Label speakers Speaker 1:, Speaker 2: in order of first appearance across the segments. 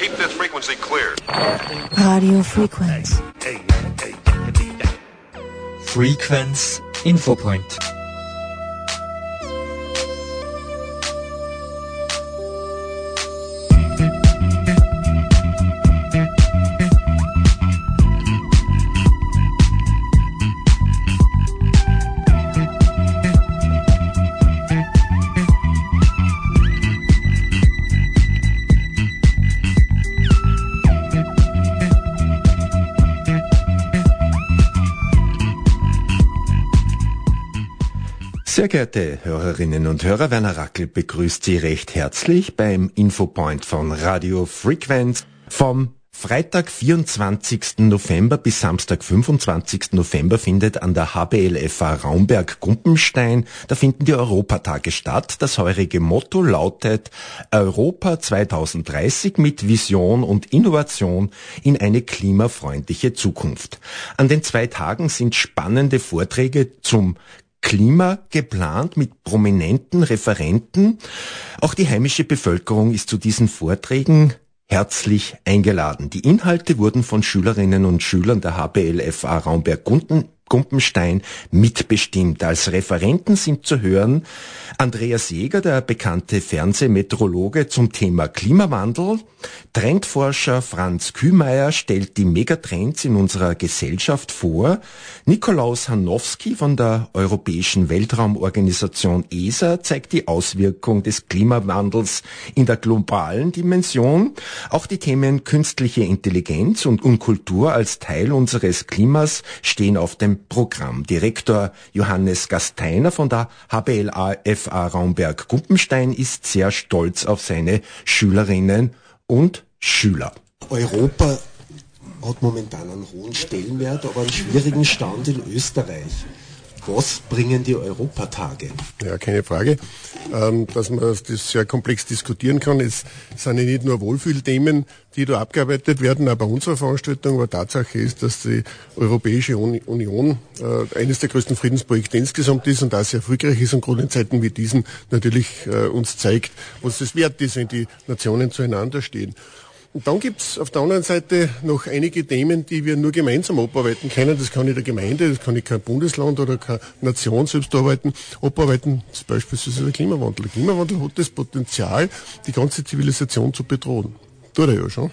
Speaker 1: Keep this frequency clear.
Speaker 2: Radio Frequenz.
Speaker 3: Frequenz Infopoint.
Speaker 4: Sehr geehrte Hörerinnen und Hörer, Werner Rackel begrüßt Sie recht herzlich beim Infopoint von Radio Frequenz vom Freitag, 24. November bis Samstag, 25. November findet an der HBLFA Raumberg-Gumpenstein, da finden die Europatage statt. Das heurige Motto lautet Europa 2030 mit Vision und Innovation in eine klimafreundliche Zukunft. An den zwei Tagen sind spannende Vorträge zum Klima geplant mit prominenten Referenten. Auch die heimische Bevölkerung ist zu diesen Vorträgen herzlich eingeladen. Die Inhalte wurden von Schülerinnen und Schülern der HBLFA Raumberg-Gunden Gumpenstein mitbestimmt. Als Referenten sind zu hören Andreas Jäger, der bekannte Fernsehmetrologe zum Thema Klimawandel. Trendforscher Franz Kühmeier stellt die Megatrends in unserer Gesellschaft vor. Nikolaus Hanowski von der Europäischen Weltraumorganisation ESA zeigt die Auswirkung des Klimawandels in der globalen Dimension. Auch die Themen künstliche Intelligenz und Kultur als Teil unseres Klimas stehen auf dem Programm. Direktor Johannes Gasteiner von der HBLAFA Raumberg-Gumpenstein ist sehr stolz auf seine Schülerinnen und Schüler.
Speaker 5: Europa hat momentan einen hohen Stellenwert, aber einen schwierigen Stand in Österreich. Was bringen die Europatage?
Speaker 6: Ja, keine Frage. Ähm, dass man das sehr komplex diskutieren kann. Es sind ja nicht nur Wohlfühlthemen, die da abgearbeitet werden, auch bei unserer Veranstaltung. Aber Tatsache ist, dass die Europäische Union äh, eines der größten Friedensprojekte insgesamt ist und auch sehr erfolgreich ist und gerade in Zeiten wie diesen natürlich äh, uns zeigt, was es wert ist, wenn die Nationen zueinander stehen. Und dann gibt's auf der anderen Seite noch einige Themen, die wir nur gemeinsam abarbeiten können. Das kann nicht der Gemeinde, das kann nicht kein Bundesland oder keine Nation selbst arbeiten. Abarbeiten ist beispielsweise der Klimawandel. Der Klimawandel hat das Potenzial, die ganze Zivilisation zu bedrohen. Tut er ja schon.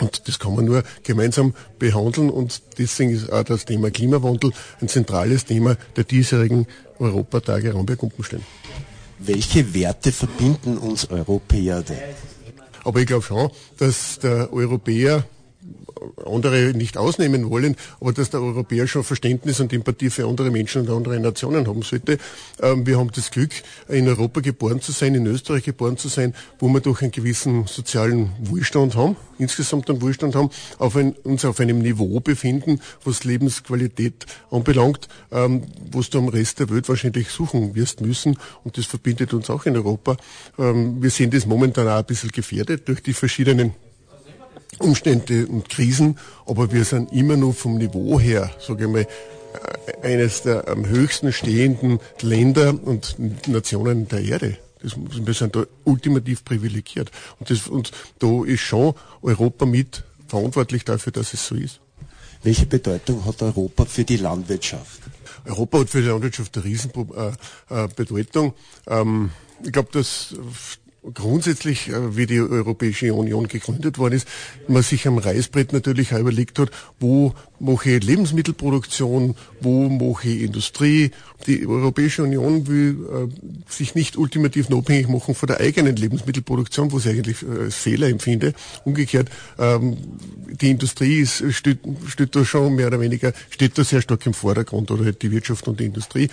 Speaker 6: Und das kann man nur gemeinsam behandeln und deswegen ist auch das Thema Klimawandel ein zentrales Thema der diesjährigen Europatage Raumberg-Gumpenstein.
Speaker 5: Welche Werte verbinden uns Europäer denn?
Speaker 6: Aber ich glaube schon, dass der Europäer andere nicht ausnehmen wollen, aber dass der Europäer schon Verständnis und Empathie für andere Menschen und andere Nationen haben sollte. Ähm, wir haben das Glück, in Europa geboren zu sein, in Österreich geboren zu sein, wo wir doch einen gewissen sozialen Wohlstand haben, insgesamt einen Wohlstand haben, auf ein, uns auf einem Niveau befinden, was Lebensqualität anbelangt, ähm, was du am Rest der Welt wahrscheinlich suchen wirst müssen. Und das verbindet uns auch in Europa. Ähm, wir sehen das momentan auch ein bisschen gefährdet durch die verschiedenen Umstände und Krisen, aber wir sind immer noch vom Niveau her, sage ich mal, äh, eines der am höchsten stehenden Länder und Nationen der Erde. Das, wir sind da ultimativ privilegiert. Und, das, und da ist schon Europa mit verantwortlich dafür, dass es so ist.
Speaker 5: Welche Bedeutung hat Europa für die Landwirtschaft?
Speaker 6: Europa hat für die Landwirtschaft eine Riesenbedeutung. Äh, äh, ähm, ich glaube, dass grundsätzlich, äh, wie die Europäische Union gegründet worden ist, man sich am Reißbrett natürlich auch überlegt hat, wo mache Lebensmittelproduktion, wo mache Industrie. Die Europäische Union will äh, sich nicht ultimativ abhängig machen von der eigenen Lebensmittelproduktion, was ich eigentlich äh, als Fehler empfinde. Umgekehrt, ähm, die Industrie ist, steht, steht da schon mehr oder weniger, steht da sehr stark im Vordergrund, oder halt die Wirtschaft und die Industrie.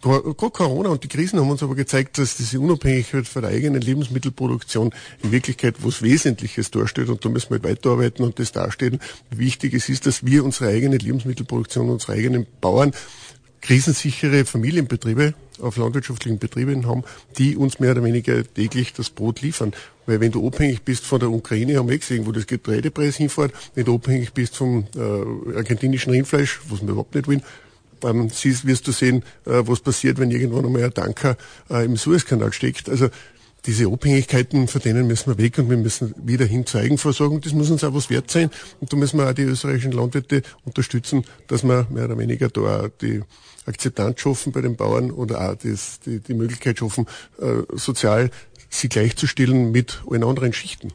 Speaker 6: Gerade Corona und die Krisen haben uns aber gezeigt, dass diese Unabhängigkeit von der eigenen Lebensmittelproduktion in Wirklichkeit was Wesentliches darstellt und da müssen wir halt weiterarbeiten und das darstellen, wie wichtig es ist, dass wir unsere eigene Lebensmittelproduktion, unsere eigenen Bauern krisensichere Familienbetriebe auf landwirtschaftlichen Betrieben haben, die uns mehr oder weniger täglich das Brot liefern. Weil wenn du abhängig bist von der Ukraine, haben wir gesehen, wo das Getreidepreis hinfährt, wenn du abhängig bist vom äh, argentinischen Rindfleisch, was wir überhaupt nicht wollen, ähm, siehst, wirst du sehen, äh, was passiert, wenn irgendwann einmal ein Tanker äh, im Suezkanal steckt. Also diese Abhängigkeiten, von denen müssen wir weg und wir müssen wieder hin zur Eigenversorgung. Das muss uns auch was wert sein. Und da müssen wir auch die österreichischen Landwirte unterstützen, dass wir mehr oder weniger da auch die Akzeptanz schaffen bei den Bauern oder auch das, die, die Möglichkeit schaffen, äh, sozial sie gleichzustellen mit allen anderen Schichten.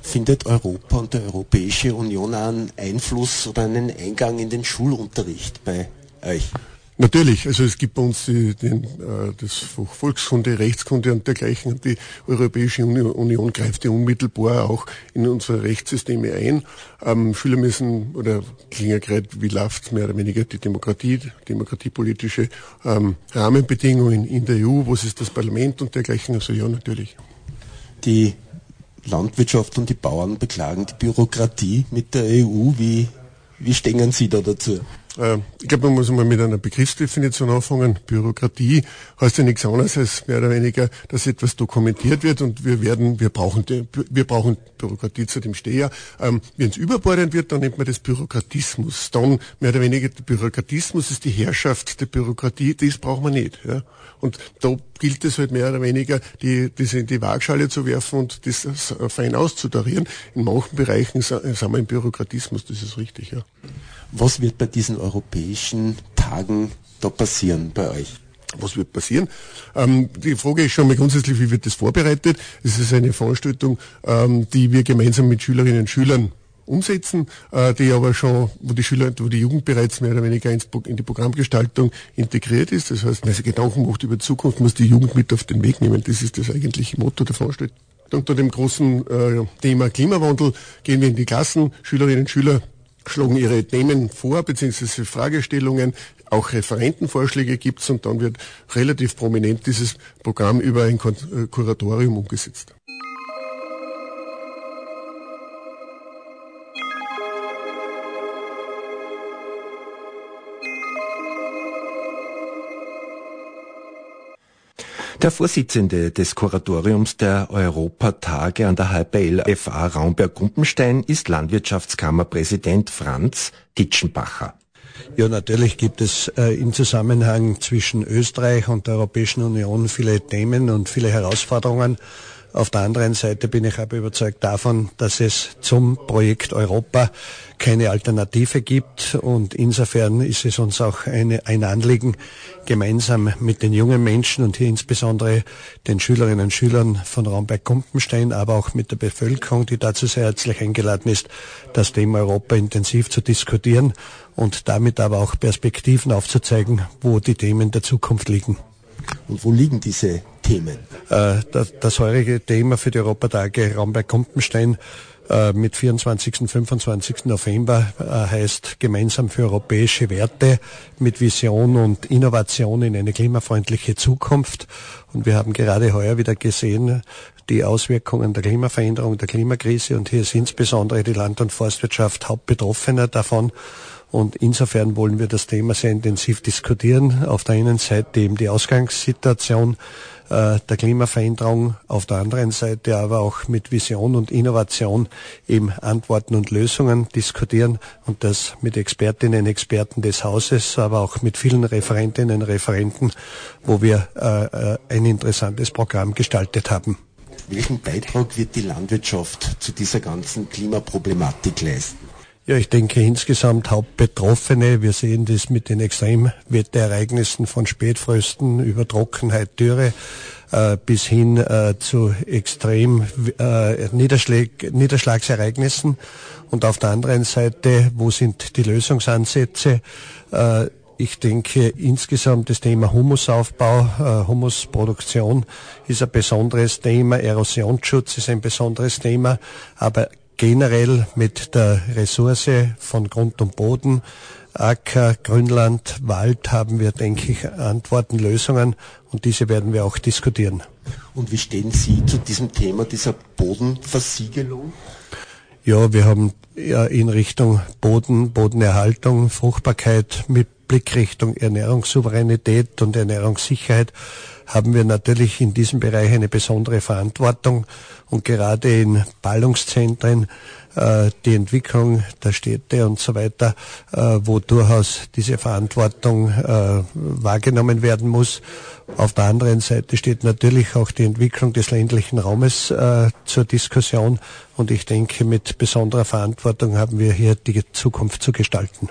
Speaker 5: Findet Europa und die Europäische Union einen Einfluss oder einen Eingang in den Schulunterricht bei euch?
Speaker 6: Natürlich, also es gibt bei uns die, den, äh, das Volkskunde, Rechtskunde und dergleichen. Und die Europäische Union, greift ja unmittelbar auch in unsere Rechtssysteme ein. Ähm, Schüler müssen, oder klingen gerade, wie läuft mehr oder weniger die Demokratie, demokratiepolitische ähm, Rahmenbedingungen in der EU, was ist das Parlament und dergleichen. Also ja, natürlich.
Speaker 5: Die Landwirtschaft und die Bauern beklagen die Bürokratie mit der EU. Wie, wie stehen Sie da dazu?
Speaker 6: Äh, ich glaube, man muss mal mit einer Begriffsdefinition anfangen. Bürokratie heißt ja nichts anderes als mehr oder weniger, dass etwas dokumentiert wird und wir werden, wir brauchen, wir brauchen Bürokratie zu dem Steher. Ähm, Wenn es überbordend wird, dann nennt man das Bürokratismus. Dann mehr oder weniger der Bürokratismus ist die Herrschaft der Bürokratie, das braucht man nicht. Ja? Und da gilt es halt mehr oder weniger, die, das in die Waagschale zu werfen und das fein auszutarieren. In manchen Bereichen sind wir im Bürokratismus, das ist richtig, ja.
Speaker 5: Was wird bei diesen europäischen Tagen da passieren bei euch?
Speaker 6: Was wird passieren? Ähm, die Frage ist schon mal grundsätzlich, wie wird das vorbereitet? Es ist eine Veranstaltung, ähm, die wir gemeinsam mit Schülerinnen und Schülern umsetzen, äh, die aber schon, wo die Schüler, wo die Jugend bereits mehr oder weniger ins, in die Programmgestaltung integriert ist. Das heißt, wenn sie Gedanken macht über Zukunft, muss die Jugend mit auf den Weg nehmen. Das ist das eigentliche Motto der Veranstaltung. Unter dem großen äh, Thema Klimawandel gehen wir in die Klassen, Schülerinnen und Schüler schlagen ihre Themen vor, beziehungsweise Fragestellungen, auch Referentenvorschläge gibt es und dann wird relativ prominent dieses Programm über ein äh, Kuratorium umgesetzt.
Speaker 4: Der Vorsitzende des Kuratoriums der Europatage an der HPL FA Raumberg-Gumpenstein ist Landwirtschaftskammerpräsident Franz Ditschenbacher.
Speaker 1: Ja, natürlich gibt es äh, im Zusammenhang zwischen Österreich und der Europäischen Union viele Themen und viele Herausforderungen. Auf der anderen Seite bin ich aber überzeugt davon, dass es zum Projekt Europa keine Alternative gibt und insofern ist es uns auch eine, ein Anliegen, gemeinsam mit den jungen Menschen und hier insbesondere den Schülerinnen und Schülern von Raumberg-Kumpenstein, aber auch mit der Bevölkerung, die dazu sehr herzlich eingeladen ist, das Thema Europa intensiv zu diskutieren und damit aber auch Perspektiven aufzuzeigen, wo die Themen der Zukunft liegen.
Speaker 5: Und wo liegen diese Themen?
Speaker 1: Äh, das, heurige Thema für die Europatage Raumberg-Kumpenstein äh, mit 24. und 25. November äh, heißt gemeinsam für europäische Werte mit Vision und Innovation in eine klimafreundliche Zukunft. Und wir haben gerade heuer wieder gesehen, die Auswirkungen der Klimaveränderung, der Klimakrise und hier ist insbesondere die Land- und Forstwirtschaft Hauptbetroffener davon. Und insofern wollen wir das Thema sehr intensiv diskutieren. Auf der einen Seite eben die Ausgangssituation äh, der Klimaveränderung, auf der anderen Seite aber auch mit Vision und Innovation eben Antworten und Lösungen diskutieren und das mit Expertinnen und Experten des Hauses, aber auch mit vielen Referentinnen und Referenten, wo wir äh, äh ein interessantes Programm gestaltet haben.
Speaker 5: Welchen Beitrag wird die Landwirtschaft zu dieser ganzen Klimaproblematik leisten?
Speaker 1: Ja, ich denke insgesamt Hauptbetroffene. Wir sehen das mit den Extremwetterereignissen von Spätfrösten über Trockenheit, Dürre äh, bis hin äh, zu extrem äh, Niederschlag, Niederschlagsereignissen. Und auf der anderen Seite, wo sind die Lösungsansätze? Äh, ich denke insgesamt das Thema Humusaufbau, äh, Humusproduktion ist ein besonderes Thema, Erosionsschutz ist ein besonderes Thema, aber generell mit der Ressource von Grund und Boden, Acker, Grünland, Wald haben wir, denke ich, Antworten, Lösungen und diese werden wir auch diskutieren.
Speaker 5: Und wie stehen Sie zu diesem Thema dieser Bodenversiegelung?
Speaker 1: Ja, wir haben ja in Richtung Boden, Bodenerhaltung, Fruchtbarkeit mit Blick Richtung Ernährungssouveränität und Ernährungssicherheit haben wir natürlich in diesem Bereich eine besondere Verantwortung und gerade in Ballungszentren äh, die Entwicklung der Städte und so weiter, äh, wo durchaus diese Verantwortung äh, wahrgenommen werden muss. Auf der anderen Seite steht natürlich auch die Entwicklung des ländlichen Raumes zur Diskussion und ich denke, mit besonderer Verantwortung haben wir hier die Zukunft zu gestalten.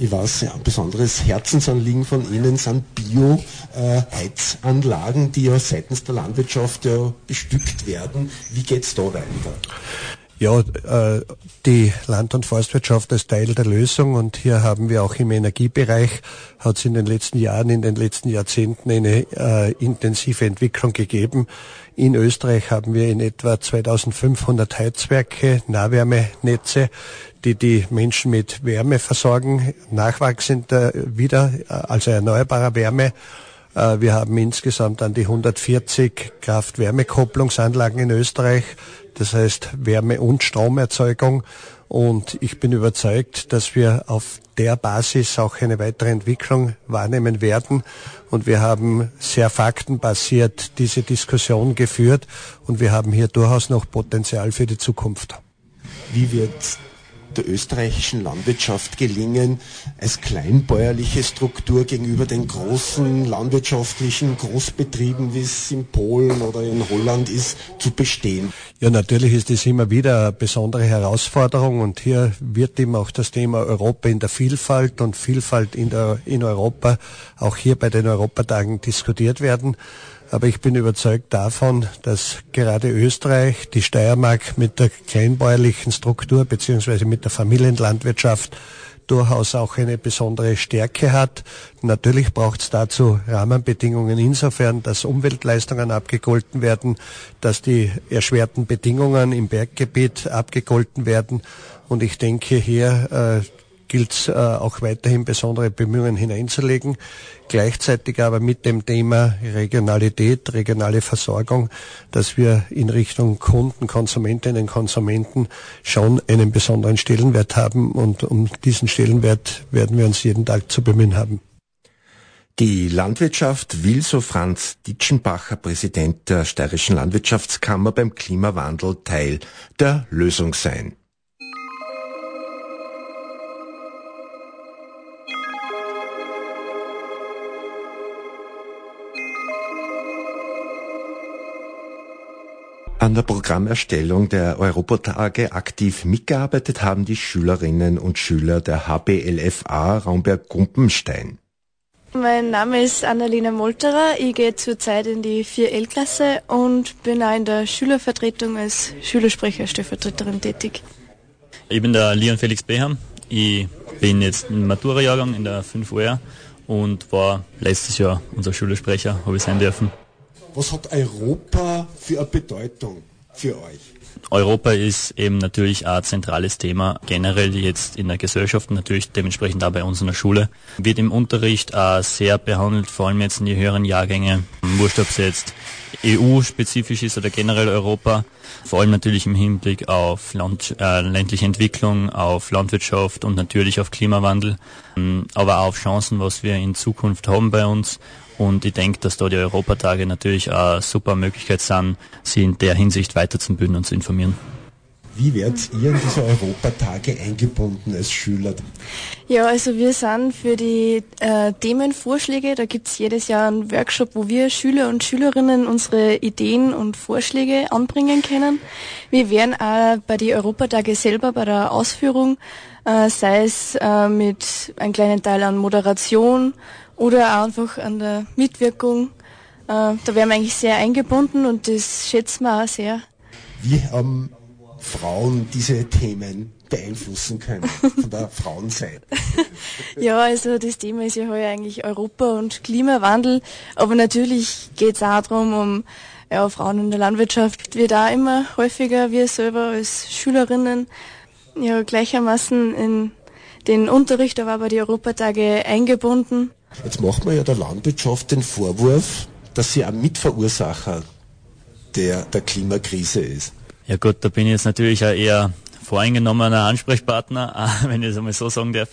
Speaker 5: Ich weiß, ja, ein besonderes Herzensanliegen von Ihnen sind Bio-Heizanlagen, die ja seitens der Landwirtschaft ja bestückt werden. Wie geht es da weiter?
Speaker 1: Ja, äh, die Land- und Forstwirtschaft ist Teil der Lösung und hier haben wir auch im Energiebereich, hat es in den letzten Jahren, in den letzten Jahrzehnten eine äh, intensive Entwicklung gegeben. In Österreich haben wir in etwa 2500 Heizwerke, Nahwärmenetze, die die Menschen mit Wärme versorgen, nachwachsender wieder, also erneuerbarer Wärme. Äh, wir haben insgesamt an die 140 Kraft-Wärme-Kopplungsanlagen in Österreich, das heißt Wärme- und Stromerzeugung. Und ich bin überzeugt, dass wir auf der Basis auch eine weitere Entwicklung wahrnehmen werden. Und wir haben sehr faktenbasiert diese Diskussion geführt und wir haben hier durchaus noch Potenzial für die Zukunft.
Speaker 5: Wie wird der österreichischen Landwirtschaft gelingen, als kleinbäuerliche Struktur gegenüber den großen landwirtschaftlichen Großbetrieben, wie es in Polen oder in Holland ist, zu bestehen?
Speaker 1: Ja, natürlich ist es immer wieder eine besondere Herausforderung und hier wird eben auch das Thema Europa in der Vielfalt und Vielfalt in, der, in Europa auch hier bei den Europatagen diskutiert werden. Aber ich bin überzeugt davon, dass gerade Österreich, die Steiermark mit der kleinbäuerlichen Struktur beziehungsweise mit der Familienlandwirtschaft durchaus auch eine besondere Stärke hat. Natürlich braucht es dazu Rahmenbedingungen insofern, dass Umweltleistungen abgegolten werden, dass die erschwerten Bedingungen im Berggebiet abgegolten werden. Und ich denke hier äh, gilt es äh, auch weiterhin besondere Bemühungen hineinzulegen. Gleichzeitig aber mit dem Thema Regionalität, regionale Versorgung, dass wir in Richtung Kunden, Konsumentinnen, Konsumenten schon einen besonderen Stellenwert haben und um diesen Stellenwert werden wir uns jeden Tag zu bemühen haben.
Speaker 4: Die Landwirtschaft will, so Franz Ditschenbacher, Präsident der Steirischen Landwirtschaftskammer, beim Klimawandel Teil der Lösung sein. An der Programmerstellung der Europatage aktiv mitgearbeitet haben die Schülerinnen und Schüler der HBLFA Raumberg-Gumpenstein.
Speaker 7: Mein Name ist Annalena Molterer. Ich gehe zurzeit in die 4L-Klasse und bin auch in der Schülervertretung als Schülersprecher, Stellvertreterin tätig.
Speaker 8: Ich bin der Leon Felix Beham. Ich bin jetzt im Matura-Jahrgang in der 5 OR und war letztes Jahr unser Schülersprecher, habe ich sein dürfen.
Speaker 5: Was hat Europa für eine Bedeutung für euch?
Speaker 8: Europa ist eben natürlich ein zentrales Thema, generell jetzt in der Gesellschaft, natürlich dementsprechend auch bei uns in der Schule. Wird im Unterricht auch sehr behandelt, vor allem jetzt in die höheren Jahrgänge. Wurscht, ob es jetzt EU-spezifisch ist oder generell Europa. Vor allem natürlich im Hinblick auf Land, äh, ländliche Entwicklung, auf Landwirtschaft und natürlich auf Klimawandel, aber auch auf Chancen, was wir in Zukunft haben bei uns und ich denke, dass da die Europatage natürlich eine super Möglichkeit sind, sie in der Hinsicht weiterzubilden und zu informieren.
Speaker 5: Wie werdet ihr in diese Europatage eingebunden als Schüler?
Speaker 7: Ja, also wir sind für die äh, Themenvorschläge, da gibt es jedes Jahr einen Workshop, wo wir Schüler und Schülerinnen unsere Ideen und Vorschläge anbringen können. Wir werden auch bei den Europatage selber bei der Ausführung, äh, sei es äh, mit einem kleinen Teil an Moderation oder auch einfach an der Mitwirkung. Äh, da werden wir eigentlich sehr eingebunden und das schätzen wir auch sehr.
Speaker 5: Wie haben Frauen diese Themen beeinflussen können von der Frauenseite?
Speaker 7: ja, also das Thema ist ja heute eigentlich Europa und Klimawandel, aber natürlich geht es auch darum, um ja, Frauen in der Landwirtschaft wird auch immer häufiger, wir selber als Schülerinnen ja gleichermaßen in den Unterricht, aber auch bei den Europatage eingebunden.
Speaker 5: Jetzt macht man ja der Landwirtschaft den Vorwurf, dass sie ein Mitverursacher der, der Klimakrise ist.
Speaker 8: Ja gut, da bin ich jetzt natürlich ein eher voreingenommener Ansprechpartner, wenn ich es einmal so sagen darf.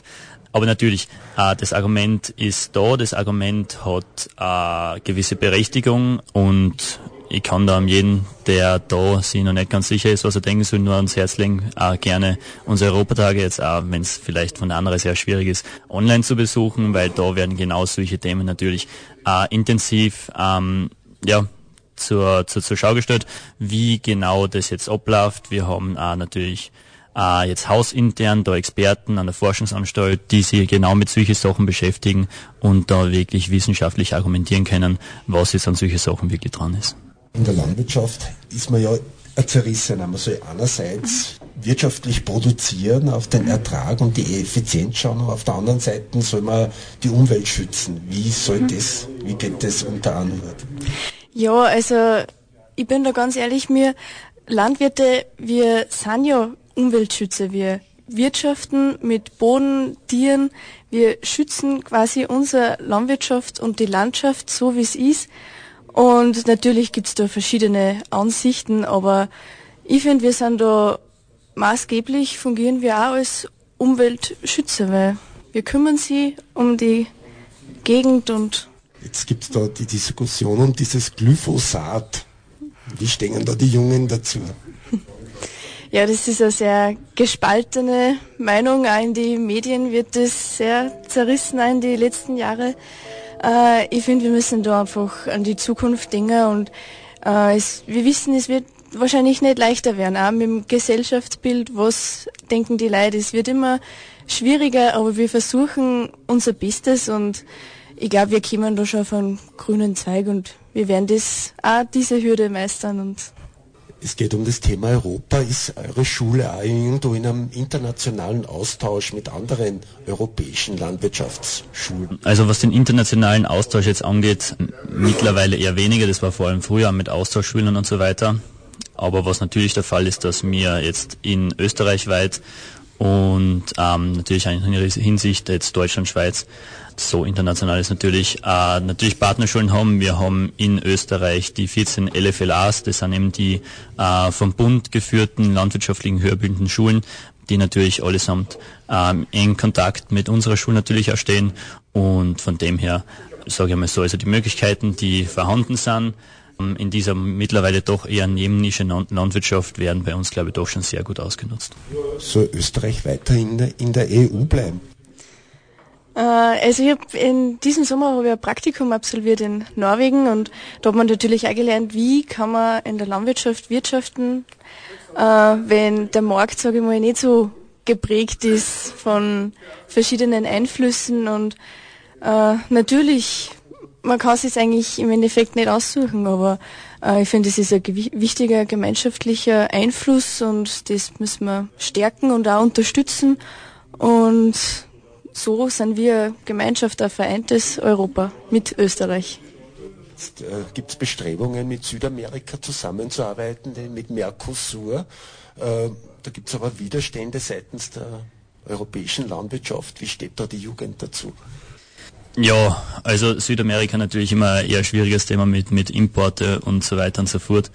Speaker 8: Aber natürlich, äh, das Argument ist da, das Argument hat äh, gewisse Berechtigung und ich kann da jeden, der da sich noch nicht ganz sicher ist, was er denken soll, nur ans Herz legen, auch gerne unsere Europatage jetzt auch, wenn es vielleicht von anderen sehr schwierig ist, online zu besuchen, weil da werden genau solche Themen natürlich äh, intensiv ähm, ja, zur, zur, zur Schau gestellt, wie genau das jetzt abläuft. Wir haben auch natürlich äh, jetzt hausintern da Experten an der Forschungsanstalt, die sich genau mit solchen Sachen beschäftigen und da wirklich wissenschaftlich argumentieren können, was jetzt an solchen Sachen wirklich dran ist.
Speaker 5: In der Landwirtschaft ist man ja zerrissen. Man soll einerseits wirtschaftlich produzieren, auf den Ertrag und die Effizienz schauen, aber auf der anderen Seite soll man die Umwelt schützen. Wie soll mhm. das, wie geht das unter Anhört?
Speaker 7: Ja, also ich bin da ganz ehrlich, mir Landwirte, wir sind ja Umweltschützer, wir wirtschaften mit Boden, Tieren, wir schützen quasi unsere Landwirtschaft und die Landschaft so wie es ist und natürlich gibt's da verschiedene Ansichten, aber ich finde, wir sind da maßgeblich, fungieren wir auch als Umweltschützer, weil wir kümmern sie um die Gegend und
Speaker 5: Jetzt gibt's da die Diskussion um dieses Glyphosat. Wie stehen da die Jungen dazu?
Speaker 7: Ja, das ist eine sehr gespaltene Meinung. Auch in die Medien wird das sehr zerrissen in die letzten Jahre. Äh, ich finde, wir müssen da einfach an die Zukunft denken und äh, es, wir wissen, es wird wahrscheinlich nicht leichter werden, auch mit dem Gesellschaftsbild, was denken die Leute. Es wird immer schwieriger, aber wir versuchen unser Bestes und ich glaube, wir kommen da schon auf einen grünen Zweig und wir werden das auch diese Hürde meistern und
Speaker 5: es geht um das Thema Europa. Ist eure Schule auch irgendwo in einem internationalen Austausch mit anderen europäischen Landwirtschaftsschulen?
Speaker 8: Also was den internationalen Austausch jetzt angeht, mittlerweile eher weniger. Das war vor allem früher mit Austauschschülern und so weiter. Aber was natürlich der Fall ist, dass wir jetzt in Österreich weit und ähm, natürlich in Hinsicht jetzt Deutschland, Schweiz so international ist natürlich, äh, natürlich Partnerschulen haben. Wir haben in Österreich die 14 LFLAs, das sind eben die äh, vom Bund geführten landwirtschaftlichen höherbildenden Schulen, die natürlich allesamt ähm, in Kontakt mit unserer Schule natürlich auch stehen und von dem her sage ich mal so, also die Möglichkeiten, die vorhanden sind, in dieser mittlerweile doch eher nebennische Landwirtschaft werden bei uns, glaube ich, doch schon sehr gut ausgenutzt.
Speaker 5: Soll Österreich weiter in der, EU bleiben?
Speaker 7: Äh, also ich habe in diesem Sommer habe ich ein Praktikum absolviert in Norwegen und da hat man natürlich auch gelernt, wie kann man in der Landwirtschaft wirtschaften, äh, wenn der Markt, sage ich mal, nicht so geprägt ist von verschiedenen Einflüssen und äh, natürlich, man kann es eigentlich im Endeffekt nicht aussuchen, aber äh, ich finde, es ist ein wichtiger gemeinschaftlicher Einfluss und das müssen wir stärken und auch unterstützen und so sind wir Gemeinschaft ein vereintes Europa mit Österreich.
Speaker 5: Äh, gibt es Bestrebungen, mit Südamerika zusammenzuarbeiten, mit Mercosur. Äh, da gibt es aber Widerstände seitens der europäischen Landwirtschaft. Wie steht da die Jugend dazu?
Speaker 8: Ja, also Südamerika natürlich immer ein eher schwieriges Thema mit, mit Importe und so weiter und so fort.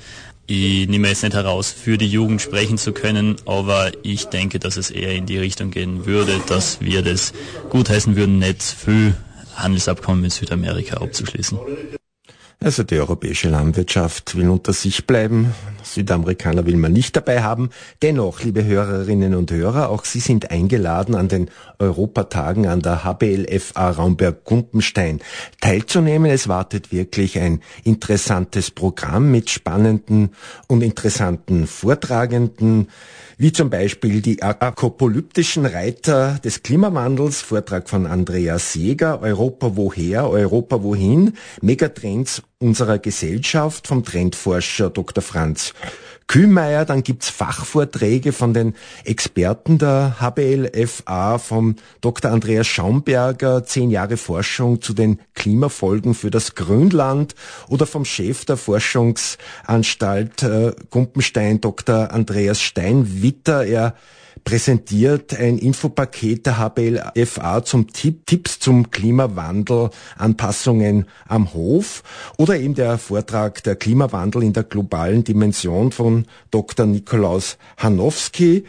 Speaker 8: Ich nehme jetzt nicht heraus, für die Jugend sprechen zu können, aber ich denke, dass es eher in die Richtung gehen würde, dass wir das gutheißen würden, nicht viel Handelsabkommen mit Südamerika abzuschließen.
Speaker 4: Also die europäische Landwirtschaft will unter sich bleiben. Südamerikaner will man nicht dabei haben. Dennoch, liebe Hörerinnen und Hörer, auch Sie sind eingeladen, an den Europatagen an der HBLFA Raumberg-Gumpenstein teilzunehmen. Es wartet wirklich ein interessantes Programm mit spannenden und interessanten Vortragenden wie zum Beispiel die akopolyptischen Reiter des Klimawandels, Vortrag von Andreas Seeger, Europa woher, Europa wohin, Megatrends unserer Gesellschaft vom Trendforscher Dr. Franz Kühlmeier, dann gibt's Fachvorträge von den Experten der HBLFA, vom Dr. Andreas Schaumberger, zehn Jahre Forschung zu den Klimafolgen für das Grünland oder vom Chef der Forschungsanstalt äh, Gumpenstein, Dr. Andreas Steinwitter. Er präsentiert ein Infopaket der HBLFA zum Tipp, Tipps zum Klimawandel, Anpassungen am Hof oder eben der Vortrag der Klimawandel in der globalen Dimension von Dr. Nikolaus Hanowski.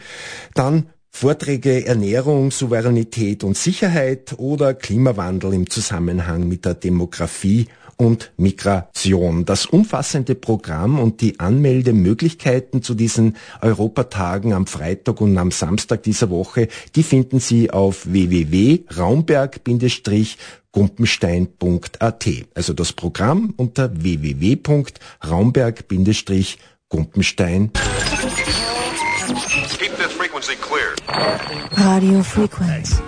Speaker 4: Dann Vorträge Ernährung, Souveränität und Sicherheit oder Klimawandel im Zusammenhang mit der Demografie und Migration. Das umfassende Programm und die Anmeldemöglichkeiten zu diesen Europatagen am Freitag und am Samstag dieser Woche, die finden Sie auf www.raumberg-gumpenstein.at. Also das Programm unter www.raumberg-gumpenstein.
Speaker 2: Radio Frequenz.